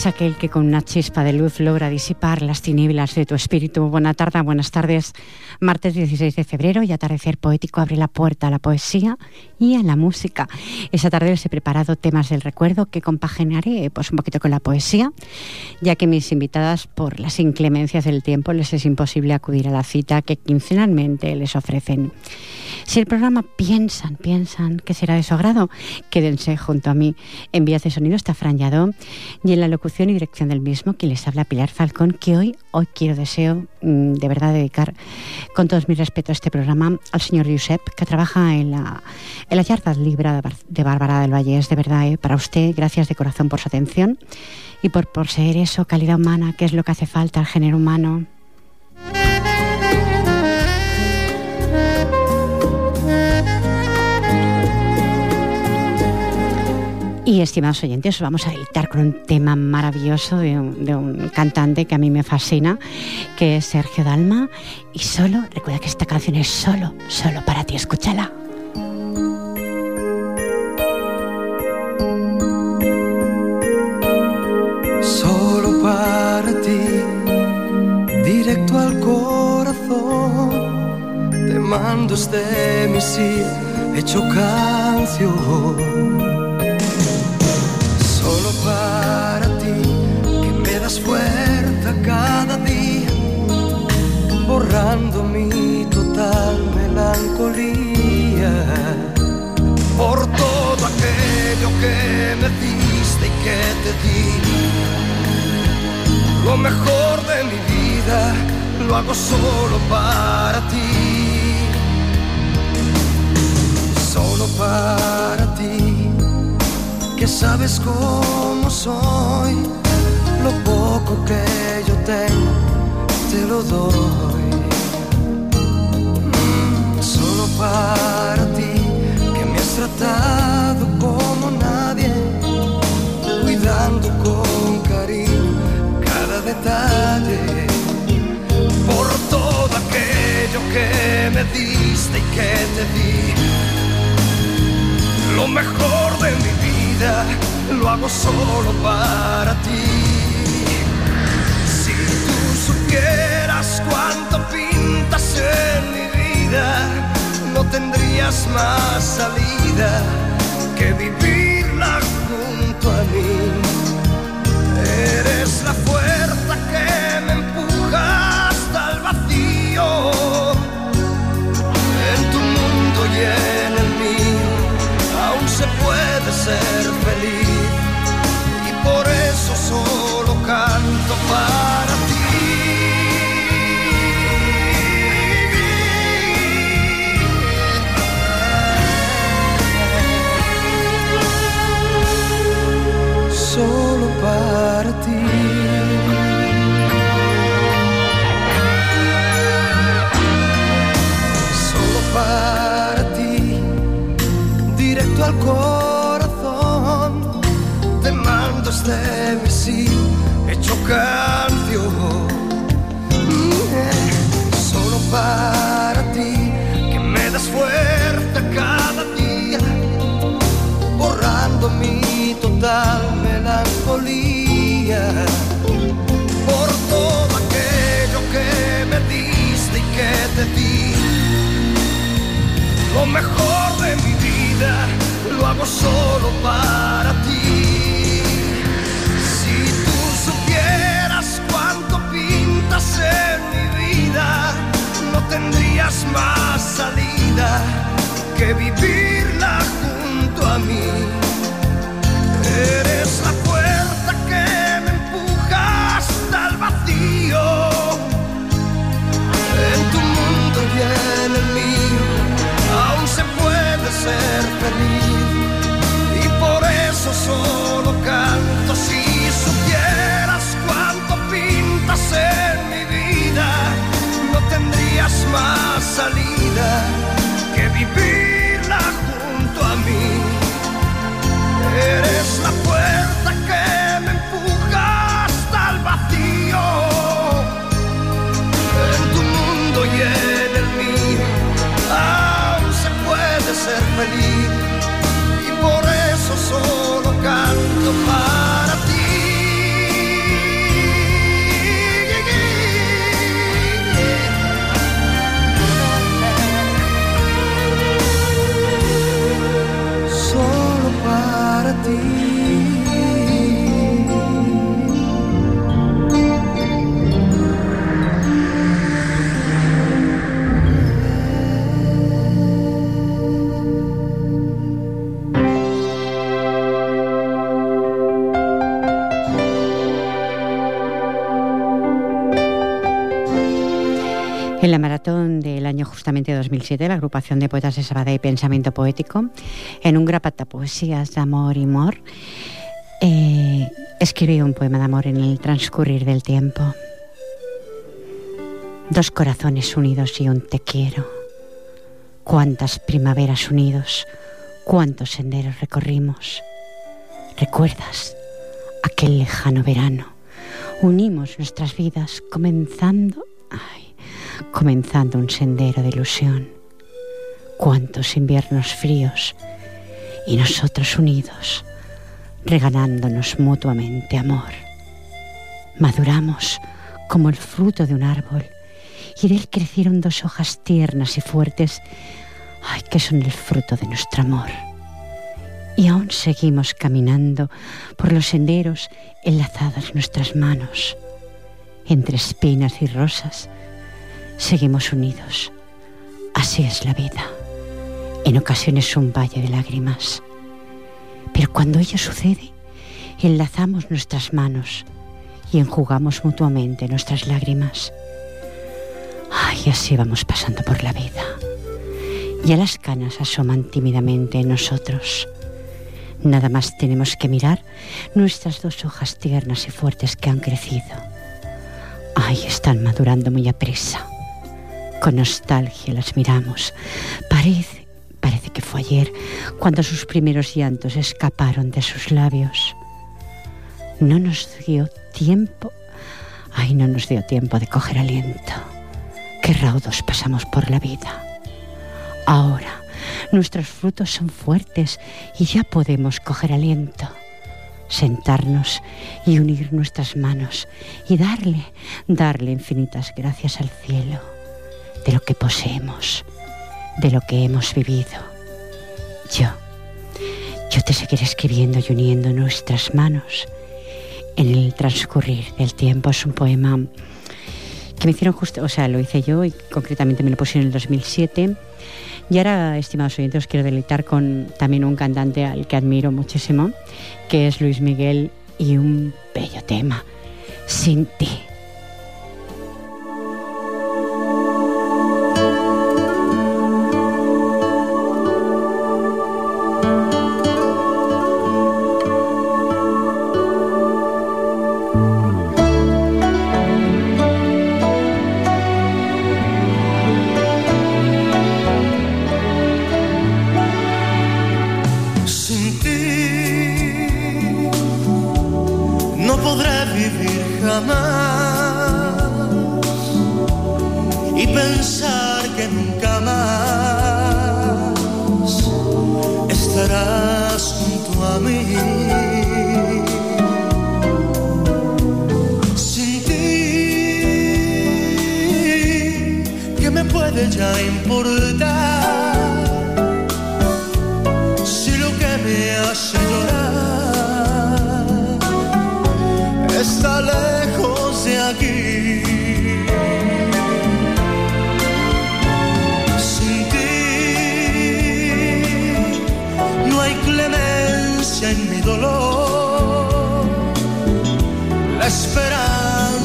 Es aquel que con una chispa de luz logra disipar las tinieblas de tu espíritu. Buena tarde, buenas tardes. Martes 16 de febrero y atardecer poético abre la puerta a la poesía y a la música. Esa tarde les he preparado temas del recuerdo que compaginaré pues, un poquito con la poesía, ya que mis invitadas por las inclemencias del tiempo les es imposible acudir a la cita que quincenalmente les ofrecen. Si el programa piensan, piensan que será de su agrado, quédense junto a mí. En vías de sonido está Fran Yadó y en la locución y dirección del mismo, quien les habla Pilar Falcón, que hoy, hoy quiero, deseo mm, de verdad dedicar con todos mis respetos este programa al señor Josep, que trabaja en la, en la Yarda Libra de Bárbara del Valle. Es de verdad, eh, para usted, gracias de corazón por su atención y por, ser eso, calidad humana, que es lo que hace falta al género humano. Y estimados oyentes, os vamos a editar con un tema maravilloso de un, cantante que a mí me fascina, que es Sergio Dalma. Y solo, recuerda que esta canción es solo, solo para ti, escúchala. Solo para ti, directo al corazón, te mando este misil hecho canción das fuerza cada día, borrando mi total melancolía. Por todo aquello que me diste y que te di, lo mejor de mi vida lo hago solo para ti. Solo para ti que sabes cómo soy, lo poco que yo tengo te lo doy. Mm, solo para ti, que me has tratado como nadie, cuidando con cariño cada detalle. Por todo aquello que me diste y que te di, lo mejor de mi vida lo hago solo para ti. Supieras cuánto pintas en mi vida, no tendrías más salida que vivirla junto a mí. Eres la fuerza que me empuja hasta el vacío. En tu mundo y en el mío aún se puede ser feliz y por eso solo canto para corazón, te mando este misil hecho canción. Solo para ti, que me das fuerza cada día, borrando mi total melancolía. Por todo aquello que me diste y que te di, lo mejor de mi vida lo hago solo para ti. Año justamente 2007, la agrupación de poetas de Sabadell Pensamiento Poético, en un grapat de poesías d'amor y mor, eh, escribió un poema de amor en el transcurrir del tiempo. Dos corazones unidos y un te quiero. Cuántas primaveras unidos, cuántos senderos recorrimos. ¿Recuerdas aquel lejano verano? Unimos nuestras vidas comenzando... Ay, comenzando un sendero de ilusión. Cuántos inviernos fríos y nosotros unidos, regalándonos mutuamente amor. Maduramos como el fruto de un árbol y de él crecieron dos hojas tiernas y fuertes, ay, que son el fruto de nuestro amor. Y aún seguimos caminando por los senderos enlazadas nuestras manos, entre espinas y rosas, seguimos unidos. Así es la vida. En ocasiones un valle de lágrimas. Pero cuando ello sucede, enlazamos nuestras manos y enjugamos mutuamente nuestras lágrimas. Ay, así vamos pasando por la vida. Ya las canas asoman tímidamente en nosotros. Nada más tenemos que mirar nuestras dos hojas tiernas y fuertes que han crecido. Ay, están madurando muy aprisa. Con nostalgia las miramos. Parece, parece que fue ayer cuando sus primeros llantos escaparon de sus labios. No nos dio tiempo, ay, no nos dio tiempo de coger aliento. Qué raudos pasamos por la vida. Ahora nuestros frutos son fuertes y ya podemos coger aliento sentarnos y unir nuestras manos y darle, darle infinitas gracias al cielo de lo que poseemos, de lo que hemos vivido. Yo, yo te seguiré escribiendo y uniendo nuestras manos en el transcurrir del tiempo. Es un poema que me hicieron justo, o sea, lo hice yo y concretamente me lo pusieron en el 2007. Y ahora, estimados oyentes, os quiero deleitar con también un cantante al que admiro muchísimo, que es Luis Miguel, y un bello tema, Sin ti.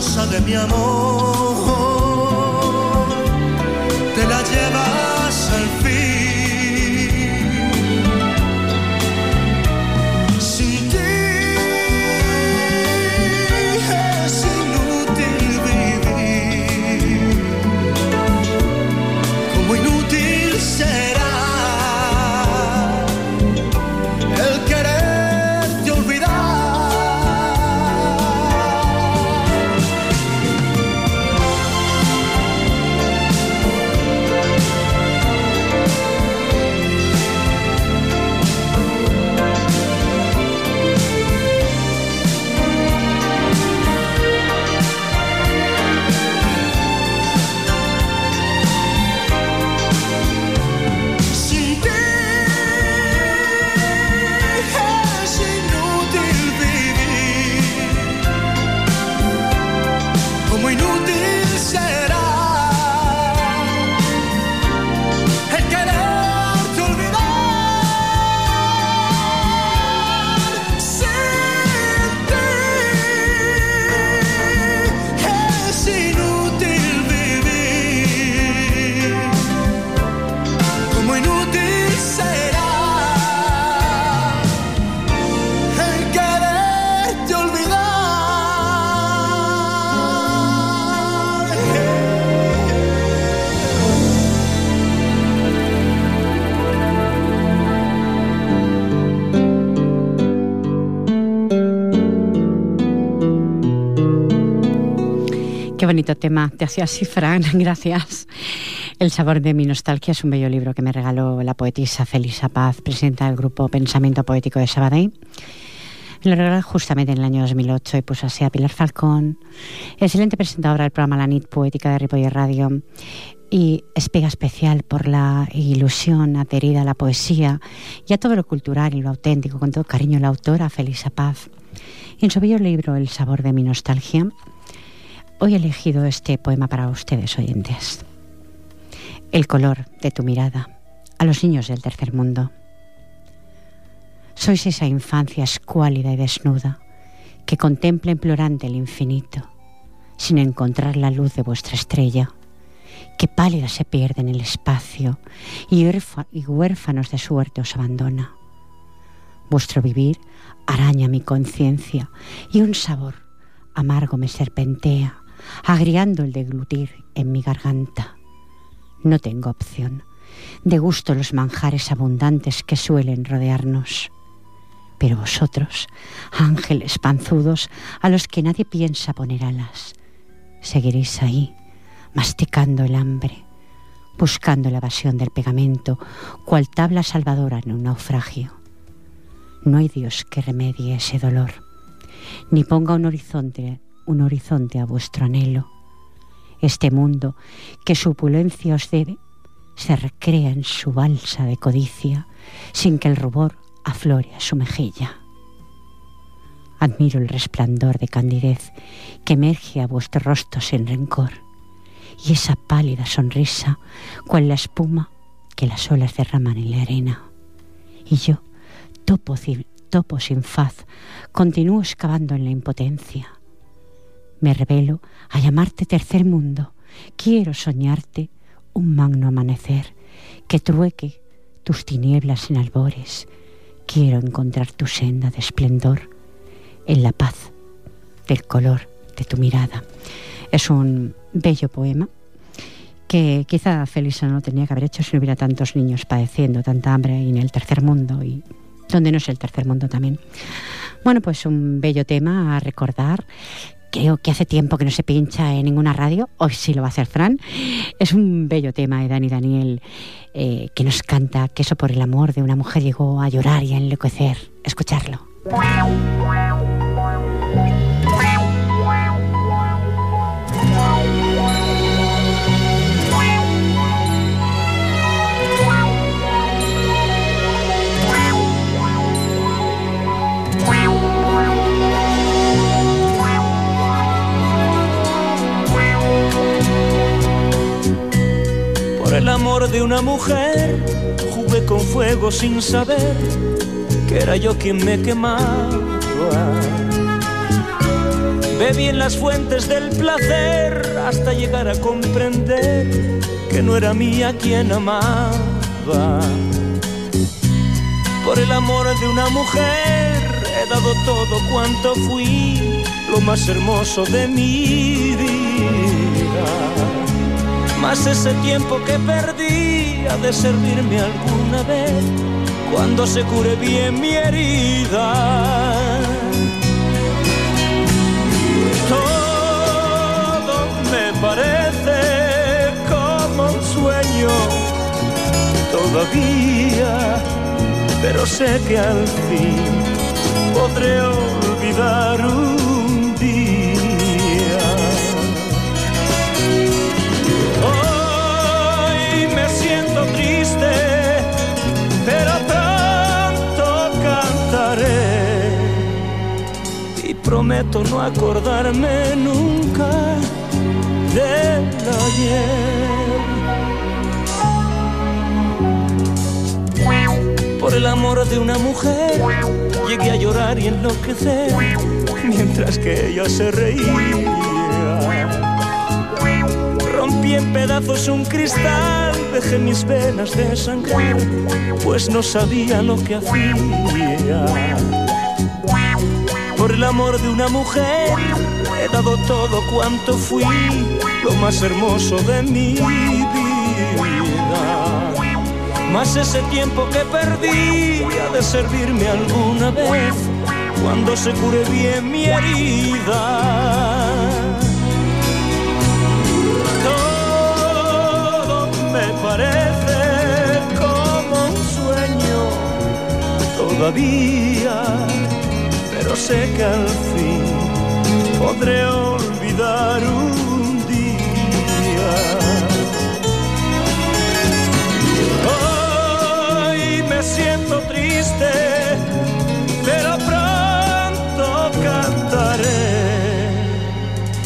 De mi amor, Qué bonito tema. Te hacía así, Fran. Gracias. El sabor de mi nostalgia es un bello libro que me regaló la poetisa Felisa Paz, presidenta del grupo Pensamiento Poético de Sabadell. Lo regaló justamente en el año 2008 y puso así a Pilar Falcón, excelente presentadora del programa La Nit Poética de Ripoller Radio y espega especial por la ilusión adherida a la poesía y a todo lo cultural y lo auténtico, con todo cariño la autora Felisa Paz. En su bello libro El sabor de mi nostalgia, Hoy he elegido este poema para ustedes, oyentes. El color de tu mirada a los niños del tercer mundo. Sois esa infancia escuálida y desnuda que contempla implorante el infinito, sin encontrar la luz de vuestra estrella, que pálida se pierde en el espacio y, y huérfanos de suerte os abandona. Vuestro vivir araña mi conciencia y un sabor amargo me serpentea, agriando el deglutir en mi garganta. No tengo opción. Degusto los manjares abundantes que suelen rodearnos. Pero vosotros, ángeles panzudos a los que nadie piensa poner alas, seguiréis ahí, masticando el hambre, buscando la evasión del pegamento, cual tabla salvadora en un naufragio. No hay Dios que remedie ese dolor, ni ponga un horizonte, un horizonte a vuestro anhelo. Este mundo que su opulencia os debe se recrea en su balsa de codicia, sin que el rubor aflore a su mejilla. Admiro el resplandor de candidez que emerge a vuestro rostro sin rencor, y esa pálida sonrisa, cual la espuma que las olas derraman en la arena. Y yo, topo, topo sin faz, continúo excavando en la impotencia. Me revelo a llamarte tercer mundo. Quiero soñarte un magno amanecer que trueque tus tinieblas en albores. Quiero encontrar tu senda de esplendor en la paz del color de tu mirada. Es un bello poema que quizá Felisa no tenía que haber hecho si no hubiera tantos niños padeciendo tanta hambre en el tercer mundo y donde no es el tercer mundo también. Bueno, pues un bello tema a recordar. Creo que hace tiempo que no se pincha en ninguna radio, hoy sí lo va a hacer Fran. Es un bello tema de Dani Daniel eh, que nos canta que eso por el amor de una mujer llegó a llorar y a enloquecer. Escucharlo. El amor de una mujer jugué con fuego sin saber que era yo quien me quemaba. Bebí en las fuentes del placer hasta llegar a comprender que no era mía quien amaba. Por el amor de una mujer he dado todo cuanto fui, lo más hermoso de mi vida. Más ese tiempo que perdí ha de servirme alguna vez cuando se cure bien mi herida. Todo me parece como un sueño todavía, pero sé que al fin podré olvidar prometo no acordarme nunca del ayer. Por el amor de una mujer llegué a llorar y enloquecer mientras que ella se reía. Rompí en pedazos un cristal, dejé mis venas de sangre, pues no sabía lo que hacía. El amor de una mujer he dado todo cuanto fui, lo más hermoso de mi vida. Más ese tiempo que perdí ha de servirme alguna vez cuando se cure bien mi herida. Todo me parece como un sueño todavía, sé que al fin podré olvidar un día. Hoy me siento triste, pero pronto cantaré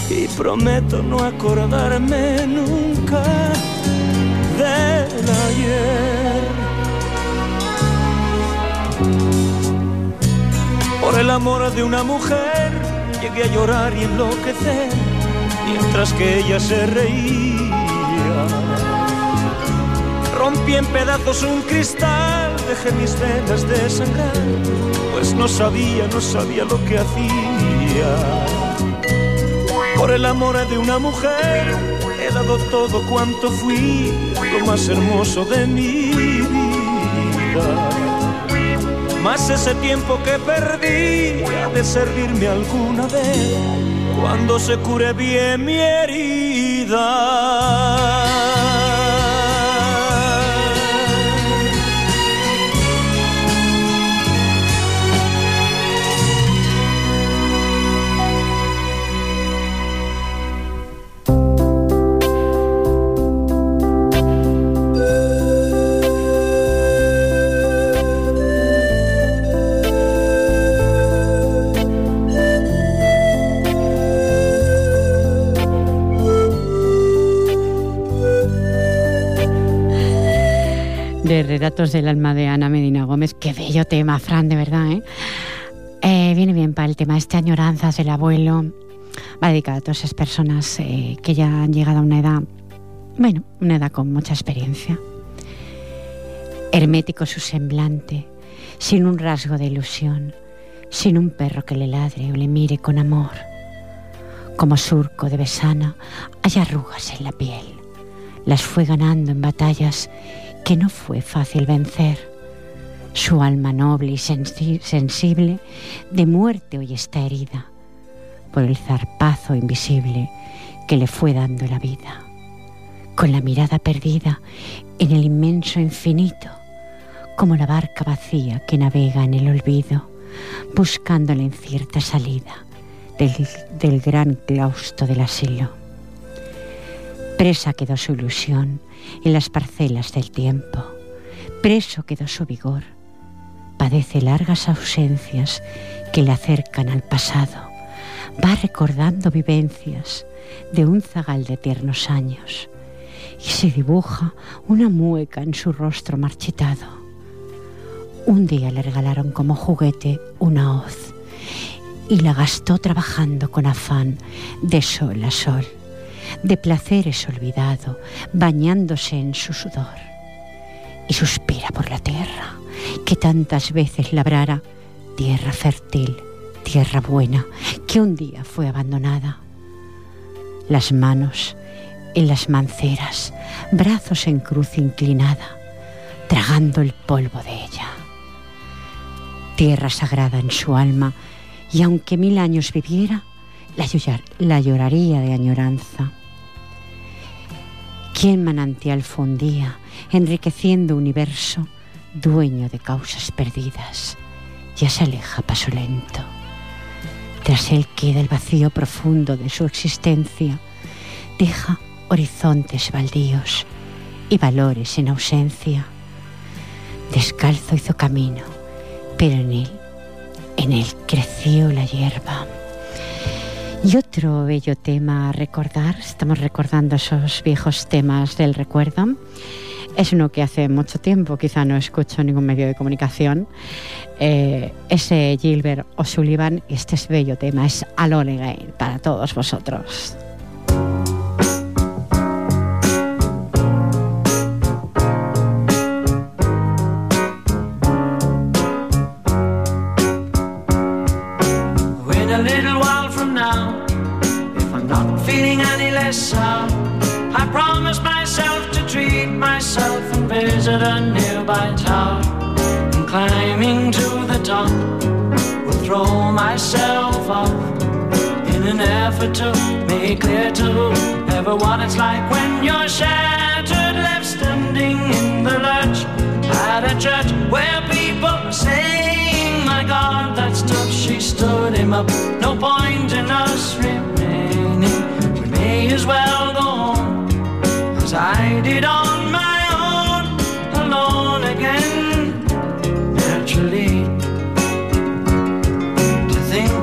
y prometo no acordarme nunca del ayer. El amor de una mujer llegué a llorar y enloquecer mientras que ella se reía. Rompí en pedazos un cristal, dejé mis venas de sangrar, pues no sabía, no sabía lo que hacía. Por el amor de una mujer he dado todo cuanto fui, lo más hermoso de mi vida. Más ese tiempo que perdí de servirme alguna vez cuando se cure bien mi herida. De del Alma de Ana Medina Gómez. Qué bello tema, Fran, de verdad, ¿eh? Eh, viene bien para el tema este añoranzas del abuelo. Va dedicado a todas esas personas eh, que ya han llegado a una edad, bueno, una edad con mucha experiencia. Hermético su semblante, sin un rasgo de ilusión, sin un perro que le ladre o le mire con amor. Como surco de besana, hay arrugas en la piel. Las fue ganando en batallas que no fue fácil vencer. Su alma noble y sensi sensible de muerte hoy está herida por el zarpazo invisible que le fue dando la vida. Con la mirada perdida en el inmenso infinito, como la barca vacía que navega en el olvido, buscando la incierta salida del, del gran claustro del asilo. Presa quedó su ilusión en las parcelas del tiempo. Preso quedó su vigor. Padece largas ausencias que le acercan al pasado. Va recordando vivencias de un zagal de tiernos años y se dibuja una mueca en su rostro marchitado. Un día le regalaron como juguete una hoz y la gastó trabajando con afán de sol a sol, de placeres olvidado, bañándose en su sudor. Y suspira por la tierra que tantas veces labrara, tierra fértil, tierra buena, que un día fue abandonada. Las manos en las manceras, brazos en cruz inclinada, tragando el polvo de ella. Tierra sagrada en su alma, y aunque mil años viviera, la, la lloraría de añoranza. ¿Quién manantial fundía, enriqueciendo universo, dueño de causas perdidas? Ya se aleja paso lento. Tras él queda el vacío profundo de su existencia. Deja horizontes baldíos y valores en ausencia. Descalzo hizo camino, pero en él, en él creció la hierba. Y otro bello tema a recordar, estamos recordando esos viejos temas del recuerdo, es uno que hace mucho tiempo quizá no escucho en ningún medio de comunicación, eh, ese Gilbert O'Sullivan, este es bello tema, es Alone Again para todos vosotros. Myself off in an effort to make clear to everyone it's like when you're shattered, left standing in the lurch at a church where people are saying, My God, that's tough. She stood him up. No point in us remaining. We may as well go on as I did on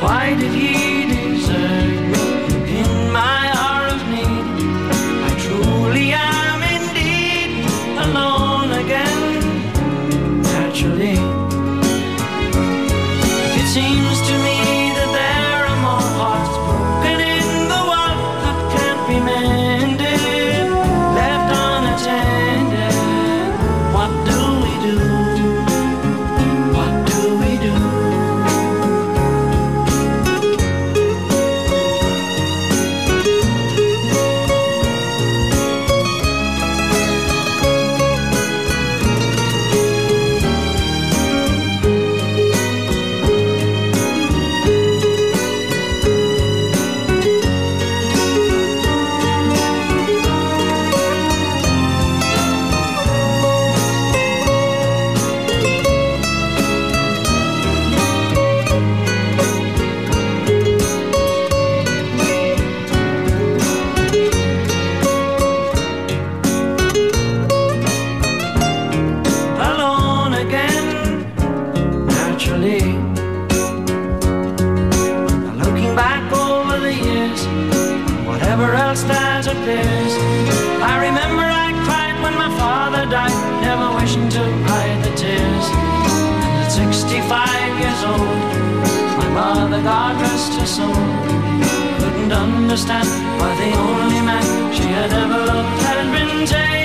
Why did he 65 years old, my mother, God rest her soul, couldn't understand why the only man she had ever loved had been taken,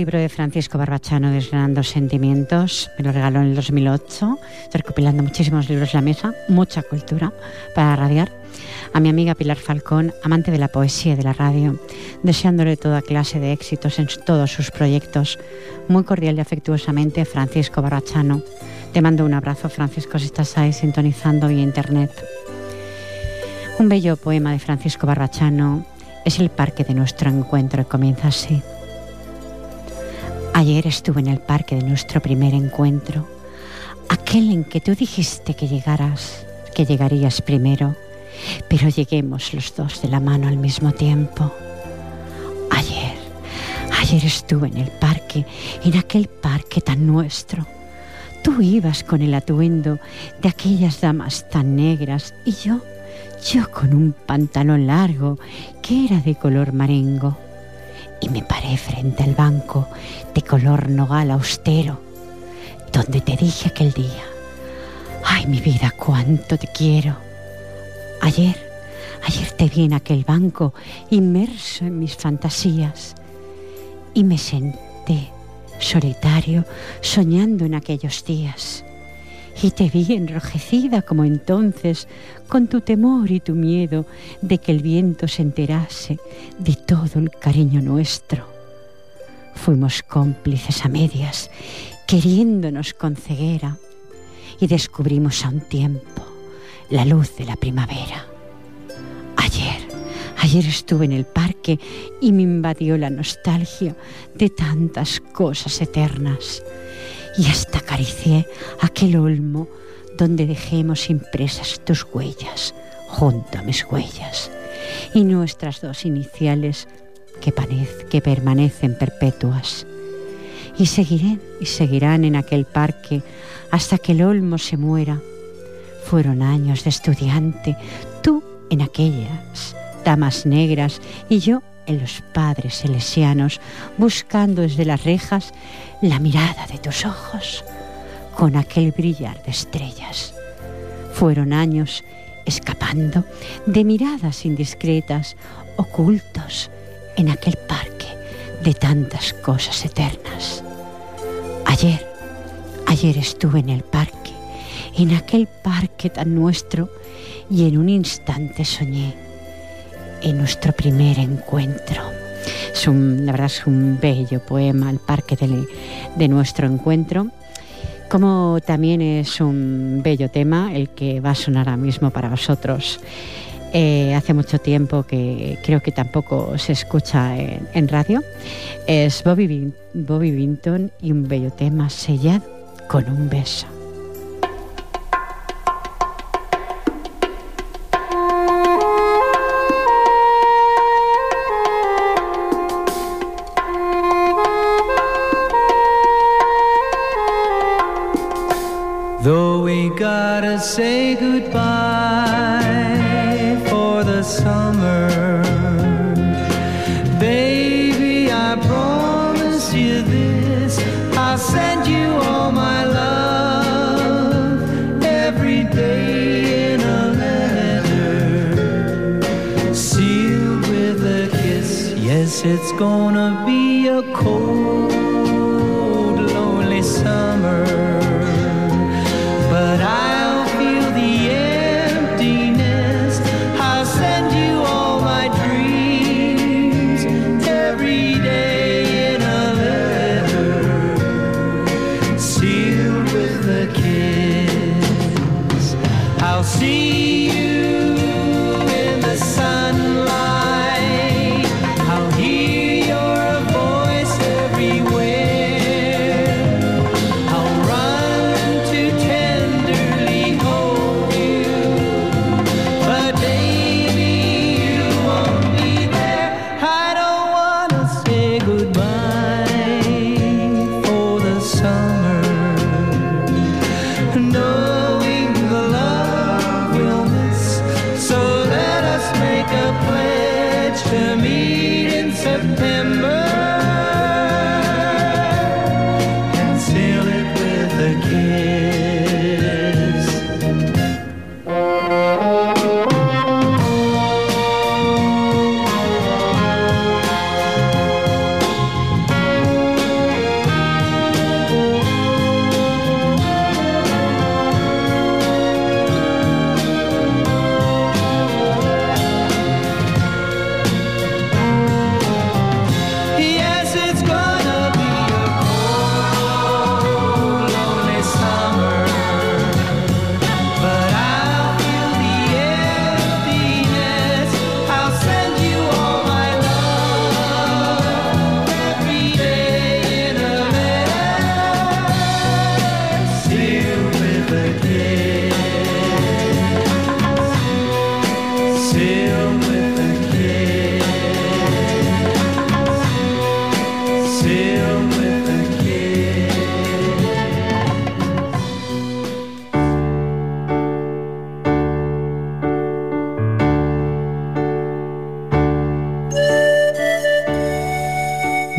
libro de Francisco Barbachano, Desgranando Sentimientos, me lo regaló en el 2008, estoy recopilando muchísimos libros en la mesa, mucha cultura para radiar. A mi amiga Pilar Falcón, amante de la poesía y de la radio, deseándole toda clase de éxitos en todos sus proyectos. Muy cordial y afectuosamente, Francisco Barbachano. Te mando un abrazo, Francisco, si estás ahí sintonizando vía internet. Un bello poema de Francisco Barbachano es el parque de nuestro encuentro y comienza así. Ayer estuve en el parque de nuestro primer encuentro, aquel en que tú dijiste que llegaras, que llegarías primero, pero lleguemos los dos de la mano al mismo tiempo. Ayer, ayer estuve en el parque, en aquel parque tan nuestro. Tú ibas con el atuendo de aquellas damas tan negras y yo, yo con un pantalón largo que era de color marengo y me paré frente al banco de color nogal austero, donde te dije aquel día, ay mi vida, cuánto te quiero. Ayer, ayer te vi en aquel banco, inmerso en mis fantasías, y me senté solitario, soñando en aquellos días y te vi enrojecida como entonces, con tu temor y tu miedo de que el viento se enterase de todo el cariño nuestro. Fuimos cómplices a medias, queriéndonos con ceguera, y descubrimos a un tiempo la luz de la primavera. Ayer, ayer estuve en el parque y me invadió la nostalgia de tantas cosas eternas y hasta acaricié aquel olmo donde dejemos impresas tus huellas junto a mis huellas y nuestras dos iniciales que, que permanecen perpetuas. Y seguiré y seguirán en aquel parque hasta que el olmo se muera. Fueron años de estudiante, tú en aquellas damas negras y yo en los padres selesianos, buscando desde las rejas la mirada de tus ojos con aquel brillar de estrellas. Fueron años escapando de miradas indiscretas, ocultos en aquel parque de tantas cosas eternas. Ayer, ayer estuve en el parque, en aquel parque tan nuestro, y en un instante soñé en nuestro primer encuentro. Es un, la verdad es un bello poema, el parque de, nuestro encuentro como también es un bello tema el que va a sonar ahora mismo para vosotros. Eh, hace mucho tiempo que creo que tampoco se escucha en, en radio. Es Bobby, Bobby Vinton y un bello tema sellado con un beso.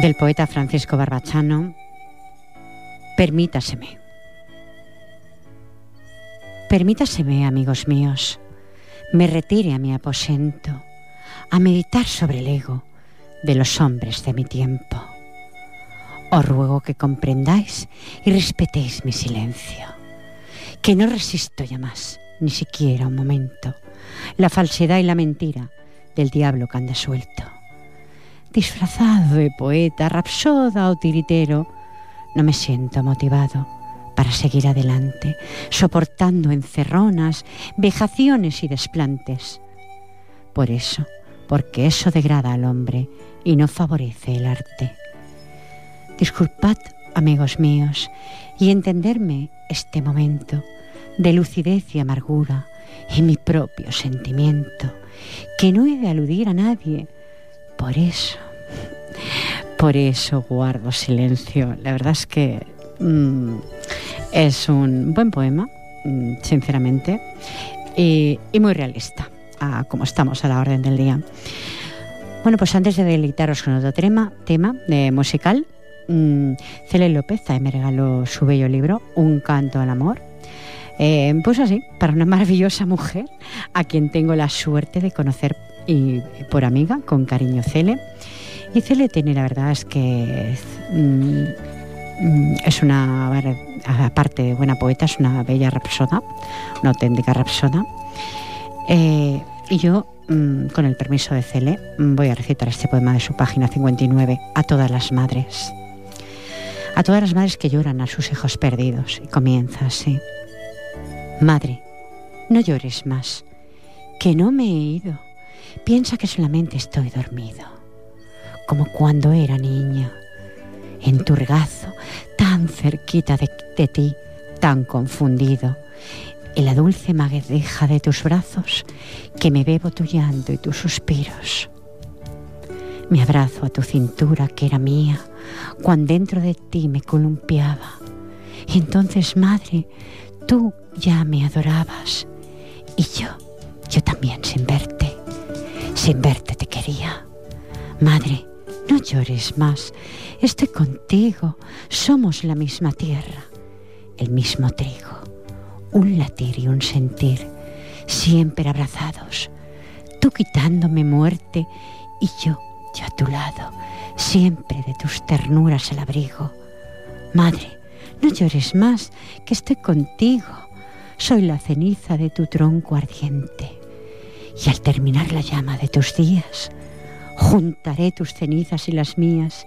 Del poeta Francisco Barbachano, Permítaseme. Permítaseme, amigos míos, me retire a mi aposento a meditar sobre el ego de los hombres de mi tiempo. Os ruego que comprendáis y respetéis mi silencio, que no resisto ya más, ni siquiera un momento, la falsedad y la mentira del diablo que anda suelto. Disfrazado de poeta, rapsoda o tiritero, no me siento motivado para seguir adelante, soportando encerronas, vejaciones y desplantes. Por eso, porque eso degrada al hombre y no favorece el arte. Disculpad, amigos míos, y entenderme este momento de lucidez y amargura en mi propio sentimiento, que no he de aludir a nadie. Por eso, por eso guardo silencio. La verdad es que mm, es un buen poema, mm, sinceramente, y, muy realista, como estamos a la orden del día. Bueno, pues antes de deleitaros con otro tema, tema de musical, mmm, Cele López me regaló su bello libro, Un canto al amor. Eh, pues así, para una maravillosa mujer a quien tengo la suerte de conocer y por amiga, con cariño Cele. Y Cele tiene, la verdad es que mm, mm, es una, aparte de buena poeta, es una bella rapsoda, una auténtica rapsoda. Eh, y yo, mm, con el permiso de Cele, voy a recitar este poema de su página 59 a todas las madres. A todas las madres que lloran a sus hijos perdidos. Y comienza así. Madre, no llores más, que no me he ido. Piensa que solamente estoy dormido como cuando era niña, en tu regazo, tan cerquita de, ti, tan confundido, en la dulce maguedeja de tus brazos, que me bebo tu llanto y tus suspiros. Me abrazo a tu cintura que era mía, cuando dentro de ti me columpiaba. Entonces, madre, tú ya me adorabas. Y yo, yo también sin verte, sin verte te quería. Madre, no llores más, estoy contigo, somos la misma tierra, el mismo trigo, un latir y un sentir, siempre abrazados, tú quitándome muerte y yo, yo a tu lado, siempre de tus ternuras el abrigo. Madre, no llores más, que estoy contigo, soy la ceniza de tu tronco ardiente, y al terminar la llama de tus días, juntaré tus cenizas y las mías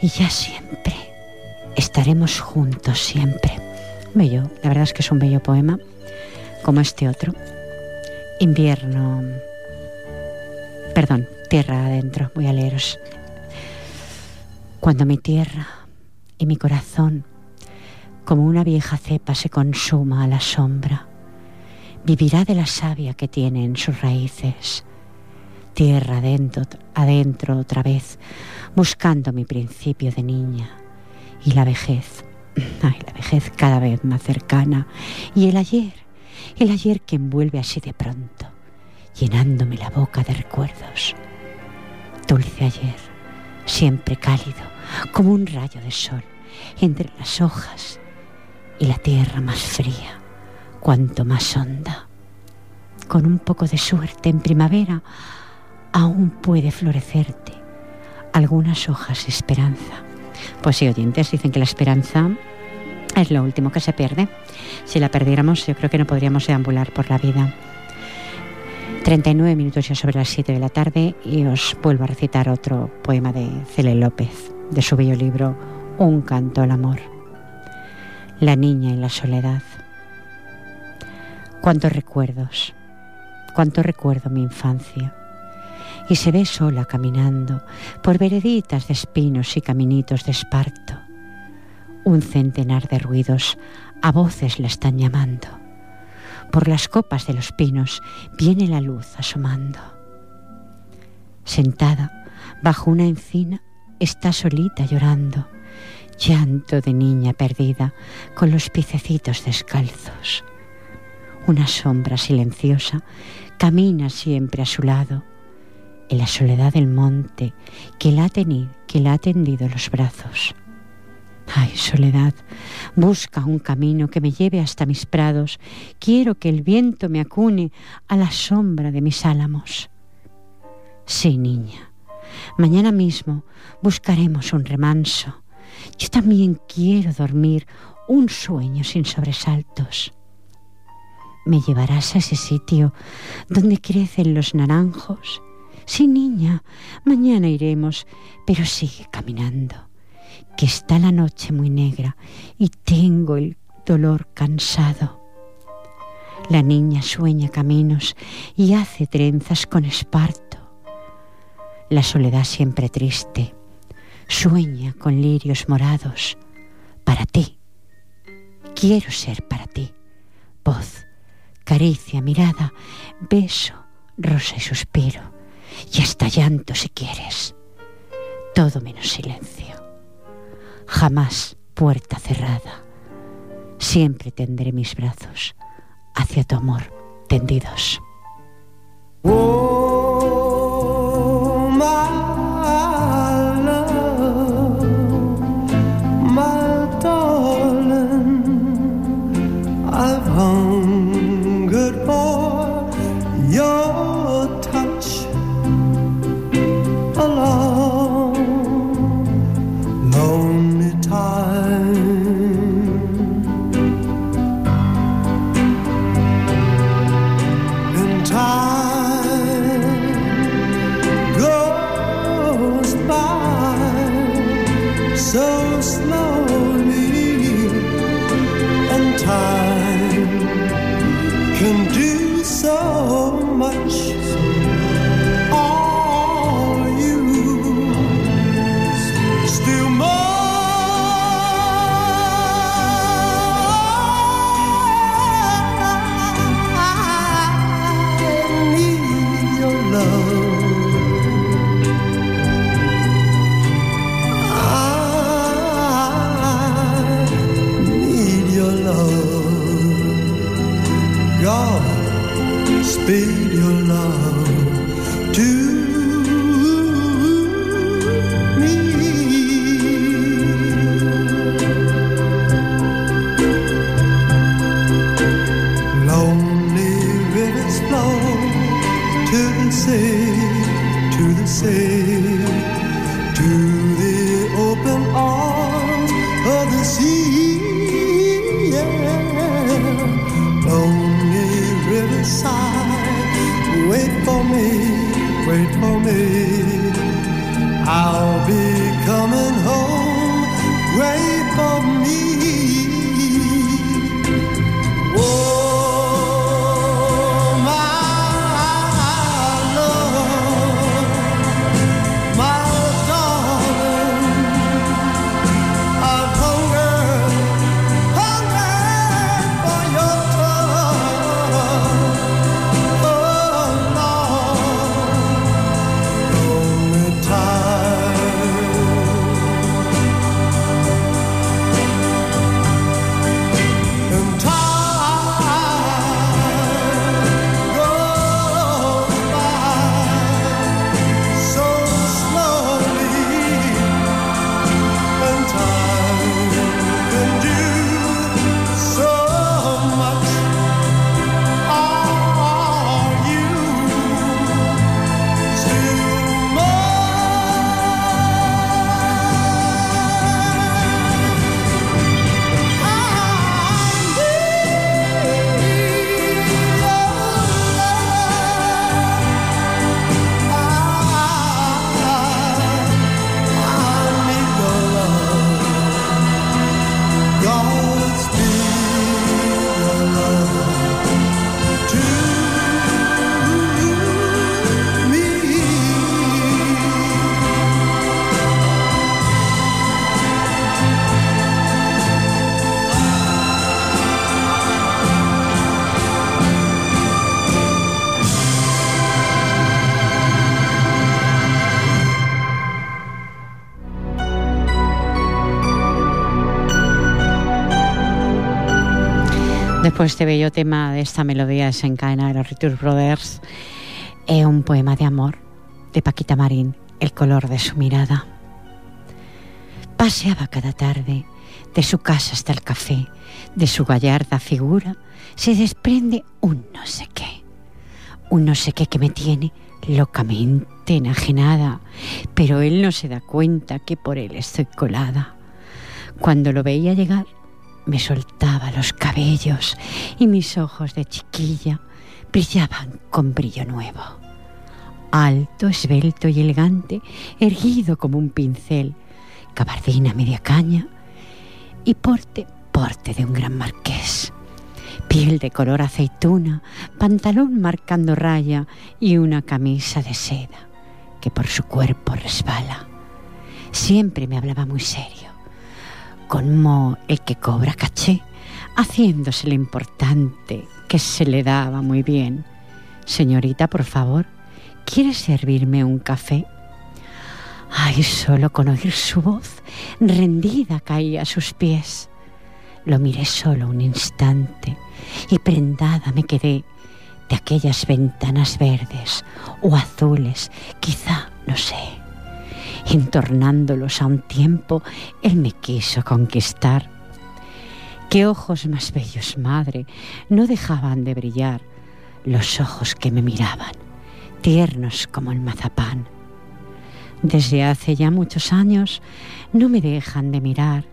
y ya siempre estaremos juntos siempre. Bello, la verdad es que es un bello poema, como este otro. Invierno, perdón, tierra adentro, voy a leeros. Cuando mi tierra y mi corazón, como una vieja cepa, se consuma a la sombra, vivirá de la savia que tiene en sus raíces. Tierra adentro, adentro otra vez, buscando mi principio de niña. Y la vejez, ay, la vejez cada vez más cercana. Y el ayer, el ayer que envuelve así de pronto, llenándome la boca de recuerdos. Dulce ayer, siempre cálido, como un rayo de sol, entre las hojas y la tierra más fría, cuanto más honda. Con un poco de suerte en primavera, aún puede florecerte algunas hojas de esperanza. Pues sí, oyentes, dicen que la esperanza es lo último que se pierde. Si la perdiéramos, yo creo que no podríamos deambular por la vida. 39 minutos ya sobre las 7 de la tarde y os vuelvo a recitar otro poema de Cele López, de su bello libro Un canto al amor. La niña y la soledad. Cuántos recuerdos, cuánto recuerdo mi infancia y se ve sola caminando por vereditas de espinos y caminitos de esparto. Un centenar de ruidos a voces la están llamando. Por las copas de los pinos viene la luz asomando. Sentada bajo una encina está solita llorando, llanto de niña perdida con los piececitos descalzos. Una sombra silenciosa camina siempre a su lado en la soledad del monte que la, ha tenido, que le ha tendido los brazos. Ay, soledad, busca un camino que me lleve hasta mis prados. Quiero que el viento me acune a la sombra de mis álamos. Sí, niña, mañana mismo buscaremos un remanso. Yo también quiero dormir un sueño sin sobresaltos. Me llevarás a ese sitio donde crecen los naranjos. Sí, niña, mañana iremos, pero sigue caminando que está la noche muy negra y tengo el dolor cansado. La niña sueña caminos y hace trenzas con esparto. La soledad siempre triste sueña con lirios morados. Para ti, quiero ser para ti. Voz, caricia, mirada, beso, rosa y suspiro, y hasta llanto si quieres. Todo menos silencio jamás puerta cerrada. Siempre tendré mis brazos hacia tu amor tendidos. Después este bello tema de esta melodía desencadena de los Ritus Brothers es un poema de amor de Paquita Marín, El color de su mirada. Paseaba cada tarde de su casa hasta el café, de su gallarda figura se desprende un no sé qué, un no sé qué que me tiene locamente enajenada, pero él no se da cuenta que por él estoy colada. Cuando lo veía llegar, me soltaba los cabellos y mis ojos de chiquilla brillaban con brillo nuevo. Alto, esbelto y elegante, erguido como un pincel, cabardina media caña y porte, porte de un gran marqués. Piel de color aceituna, pantalón marcando raya y una camisa de seda que por su cuerpo resbala. Siempre me hablaba muy serio como el que cobra caché, haciéndose lo importante que se le daba muy bien. Señorita, por favor, ¿quiere servirme un café? Ay, solo con oír su voz, rendida caía a sus pies. Lo miré solo un instante y prendada me quedé de aquellas ventanas verdes o azules, quizá, no sé entornándolos a un tiempo, él me quiso conquistar. Qué ojos más bellos, madre, no dejaban de brillar los ojos que me miraban, tiernos como el mazapán. Desde hace ya muchos años no me dejan de mirar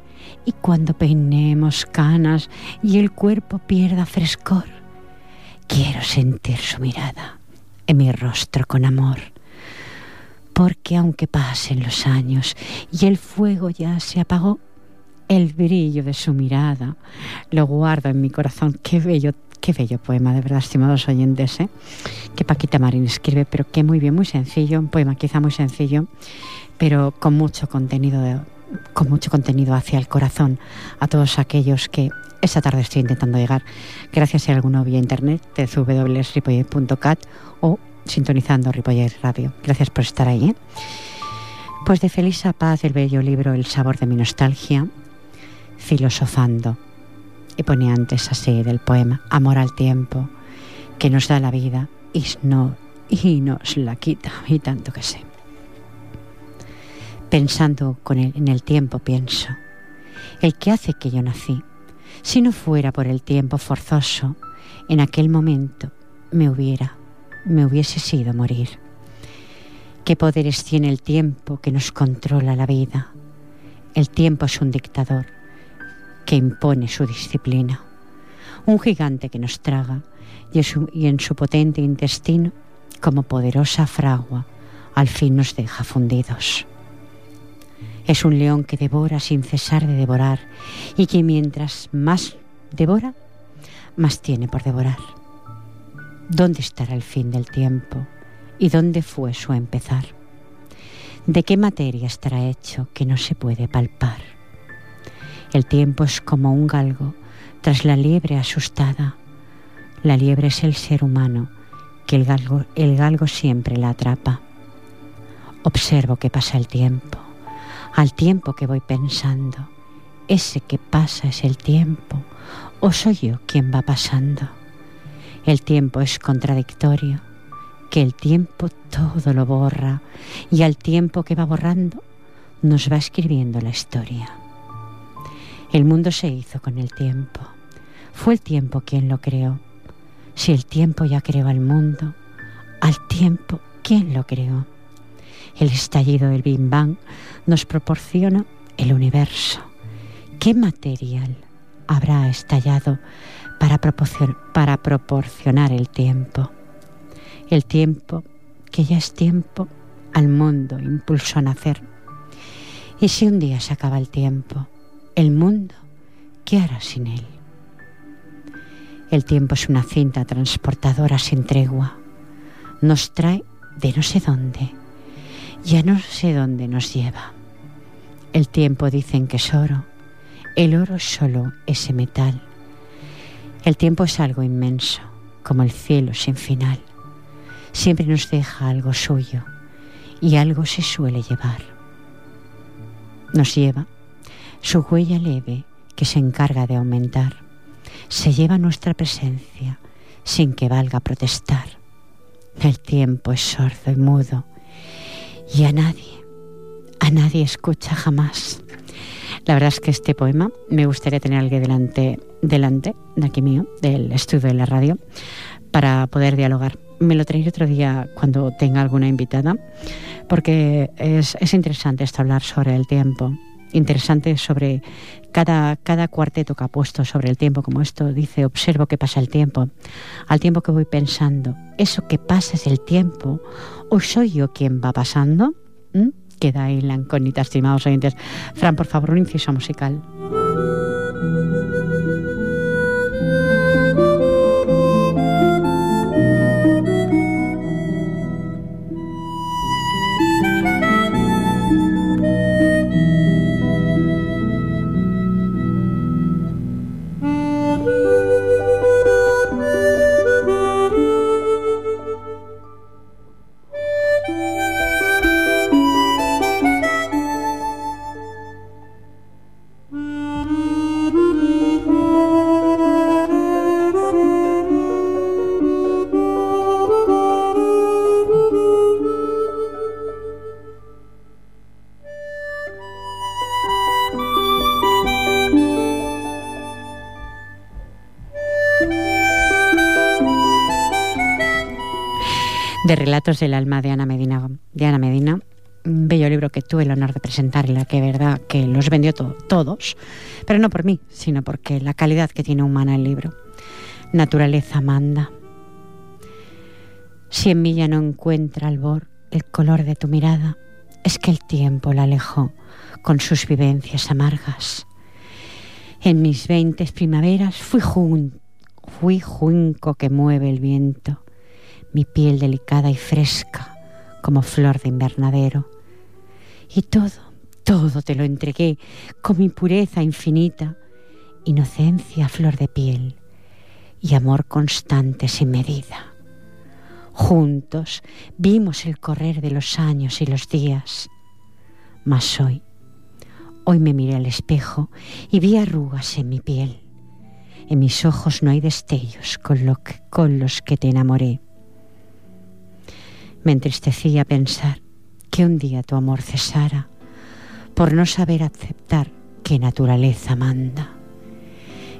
y cuando peinemos canas y el cuerpo pierda frescor, quiero sentir su mirada en mi rostro con amor porque aunque pasen los años y el fuego ya se apagó, el brillo de su mirada lo guardo en mi corazón. Qué bello, qué bello poema, de verdad, estimados oyentes, ¿eh? que Paquita Marín escribe, pero que muy bien, muy sencillo, un poema quizá muy sencillo, pero con mucho contenido, con mucho contenido hacia el corazón a todos aquellos que esta tarde estoy intentando llegar, gracias a alguno vía internet, de www.ripoyet.cat o sintonizando Ripollet Radio. Gracias por estar ahí. ¿eh? Pues de Felisa Paz, el bello libro El sabor de mi nostalgia, filosofando. Y pone antes así del poema, Amor al tiempo, que nos da la vida y, no, y nos la quita, y tanto que sé. Pensando con en el tiempo pienso, el que hace que yo nací, si no fuera por el tiempo forzoso, en aquel momento me hubiera me hubiese sido morir. ¿Qué poderes tiene el tiempo que nos controla la vida? El tiempo es un dictador que impone su disciplina, un gigante que nos traga y, en su potente intestino, como poderosa fragua, al fin nos deja fundidos. Es un león que devora sin cesar de devorar y que mientras más devora, más tiene por devorar. ¿Dónde estará el fin del tiempo? ¿Y dónde fue su empezar? ¿De qué materia estará hecho que no se puede palpar? El tiempo es como un galgo tras la liebre asustada. La liebre es el ser humano que el galgo, el galgo siempre la atrapa. Observo que pasa el tiempo, al tiempo que voy pensando. Ese que pasa es el tiempo o soy yo quien va pasando. El tiempo es contradictorio, que el tiempo todo lo borra y al tiempo que va borrando nos va escribiendo la historia. El mundo se hizo con el tiempo. Fue el tiempo quien lo creó. Si el tiempo ya creó al mundo, al tiempo, ¿quién lo creó? El estallido del Big Bang nos proporciona el universo. ¿Qué material habrá estallado para, proporcionar el tiempo. El tiempo que ya es tiempo al mundo impulsó a nacer. Y si un día se acaba el tiempo, el mundo, ¿qué hará sin él? El tiempo es una cinta transportadora sin tregua. Nos trae de no sé dónde. Ya no sé dónde nos lleva. El tiempo dicen que es oro. El oro solo ese metal el tiempo es algo inmenso, como el cielo sin final. Siempre nos deja algo suyo y algo se suele llevar. Nos lleva su huella leve que se encarga de aumentar. Se lleva nuestra presencia sin que valga protestar. El tiempo es sordo y mudo y a nadie, a nadie escucha jamás. La verdad es que este poema me gustaría tener alguien delante, delante de aquí mío, del estudio de la radio, para poder dialogar. Me lo traeré otro día cuando tenga alguna invitada, porque es, es interesante esto hablar sobre el tiempo, interesante sobre cada, cada cuarteto que ha puesto sobre el tiempo, como esto dice, observo que pasa el tiempo, al tiempo que voy pensando, ¿eso que pasa es el tiempo o soy yo quien va pasando? ¿Mm? Queda ahí la incógnita, estimados oyentes. Fran, por favor, un inciso musical. De Relatos del Alma de Ana Medina. De Ana Medina, un bello libro que tuve el honor de presentar y la que verdad que los vendió todos, pero no por mí, sino porque la calidad que tiene humana el libro. Naturaleza manda. Si en mí ya no encuentra albor el color de tu mirada, es que el tiempo la alejó con sus vivencias amargas. En mis veintes primaveras fui, jun, fui junco que mueve el viento mi piel delicada y fresca como flor de invernadero. Y todo, todo te lo entregué con mi pureza infinita, inocencia flor de piel y amor constante sin medida. Juntos vimos el correr de los años y los días. Mas hoy, hoy me miré al espejo y vi arrugas en mi piel. En mis ojos no hay destellos con, que, con los que te enamoré. Me entristecía pensar que un día tu amor cesara por no saber aceptar que naturaleza manda.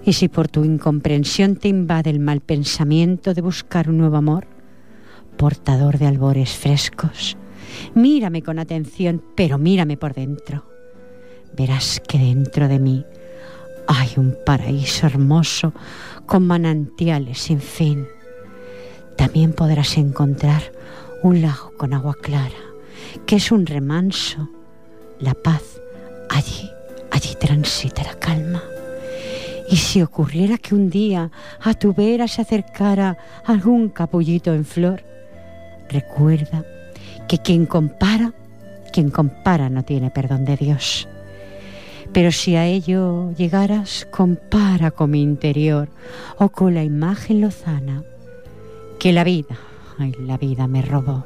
Y si por tu incomprensión te invade el mal pensamiento de buscar un nuevo amor, portador de albores frescos, mírame con atención, pero mírame por dentro. Verás que dentro de mí hay un paraíso hermoso con manantiales sin fin. También podrás encontrar un lago con agua clara, que es un remanso, la paz, allí, allí transita la calma. Y si ocurriera que un día a tu vera se acercara algún capullito en flor, recuerda que quien compara, quien compara no tiene perdón de Dios. Pero si a ello llegaras, compara con mi interior o con la imagen lozana que la vida Ay, la vida me robó.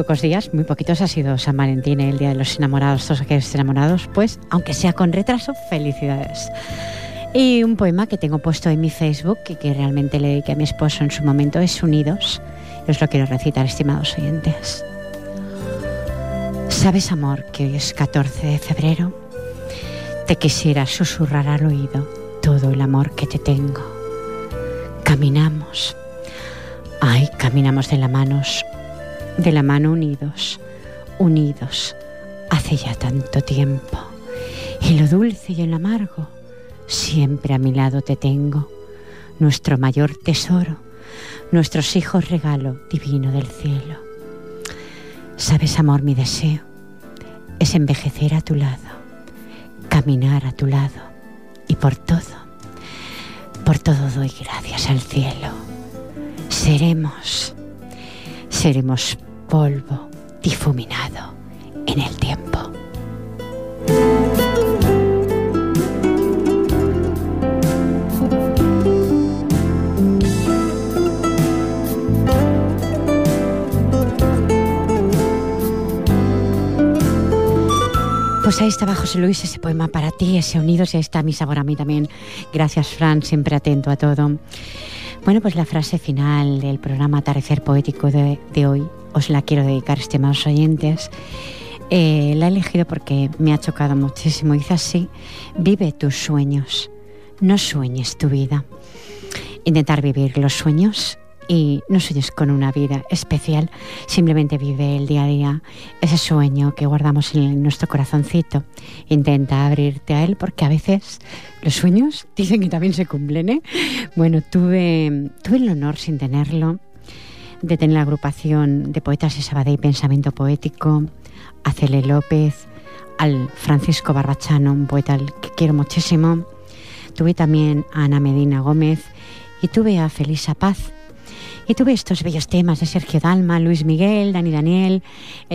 Pocos días, muy poquitos, ha sido San Valentín, el Día de los Enamorados, todos aquellos enamorados, pues, aunque sea con retraso, felicidades. Y un poema que tengo puesto en mi Facebook y que realmente le dediqué a mi esposo en su momento es Unidos. Y os lo quiero recitar, estimados oyentes. ¿Sabes, amor, que hoy es 14 de febrero? Te quisiera susurrar al oído todo el amor que te tengo. Caminamos. Ay, caminamos de la manos de la mano unidos, unidos, hace ya tanto tiempo. Y lo dulce y el amargo, siempre a mi lado te tengo, nuestro mayor tesoro, nuestros hijos regalo divino del cielo. Sabes, amor, mi deseo es envejecer a tu lado, caminar a tu lado y por todo, por todo doy gracias al cielo. Seremos, seremos polvo difuminado en el tiempo. Pues ahí estaba José Luis, ese poema para ti, ese Unidos, y ahí está mi sabor a mí también. Gracias, Fran, siempre atento a todo. Bueno, pues la frase final del programa Atardecer Poético de, hoy os la quiero dedicar, estimados oyentes. Eh, la he elegido porque me ha chocado muchísimo. Dice así, vive tus sueños, no sueñes tu vida. Intentar vivir los sueños y no sueñes con una vida especial, simplemente vive el día a día, ese sueño que guardamos en nuestro corazoncito. Intenta abrirte a él porque a veces los sueños dicen que también se cumplen. ¿eh? Bueno, tuve, tuve el honor sin tenerlo de tener la agrupación de poetas de Sabadell Pensamiento Poético, a Cele López, al Francisco Barbachano, un poeta que quiero muchísimo. Tuve también a Ana Medina Gómez y tuve a Felisa Paz, y tuve estos bellos temas de Sergio Dalma, Luis Miguel, Dani Daniel,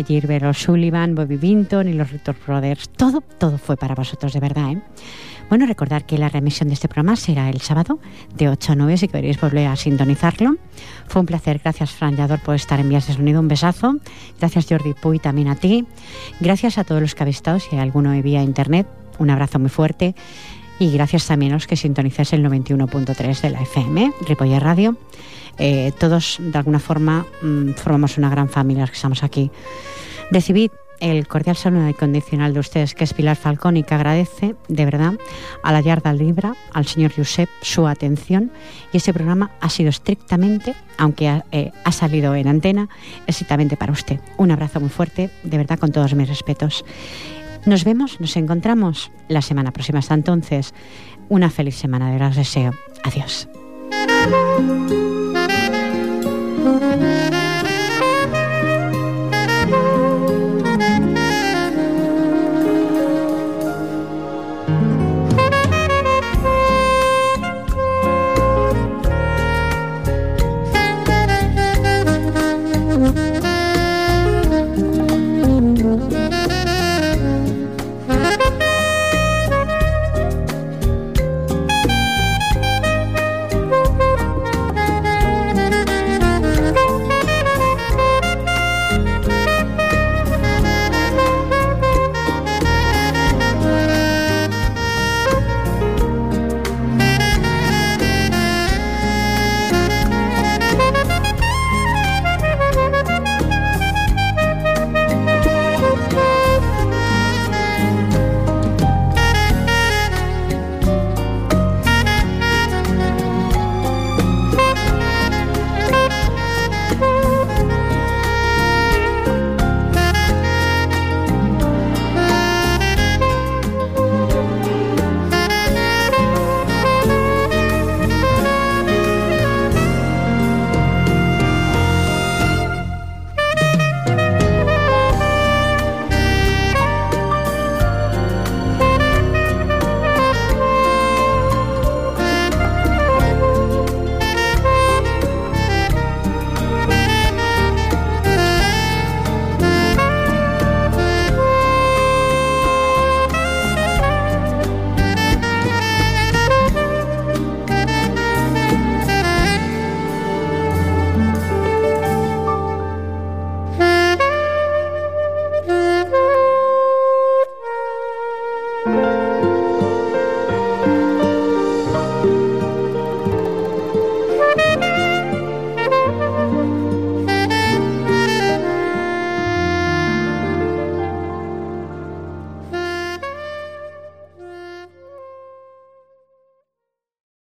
Gilbert O'Sullivan, Bobby Vinton y los Ritter Brothers. Todo, todo fue para vosotros, de verdad. ¿eh? Bueno, recordar que la remisión de este programa será el sábado de 8 a 9, si queréis volver a sintonizarlo. Fue un placer. Gracias, Fran Yador, por estar en Vías de Sonido. Un besazo. Gracias, Jordi Puy, también a ti. Gracias a todos los que habéis estado, si hay alguno de vía internet. Un abrazo muy fuerte. Y gracias también a los que sintonizáis el 91.3 de la FM, Ripoller Radio. Eh, todos de alguna forma mm, formamos una gran familia los que estamos aquí. Recibid el cordial saludo incondicional de ustedes, que es Pilar Falcón, y que agradece de verdad a la Yarda Libra, al señor Josep, su atención. Y este programa ha sido estrictamente, aunque ha, eh, ha salido en antena, estrictamente para usted. Un abrazo muy fuerte, de verdad, con todos mis respetos. Nos vemos, nos encontramos la semana próxima. Hasta entonces, una feliz semana, de verdad os deseo. Adiós.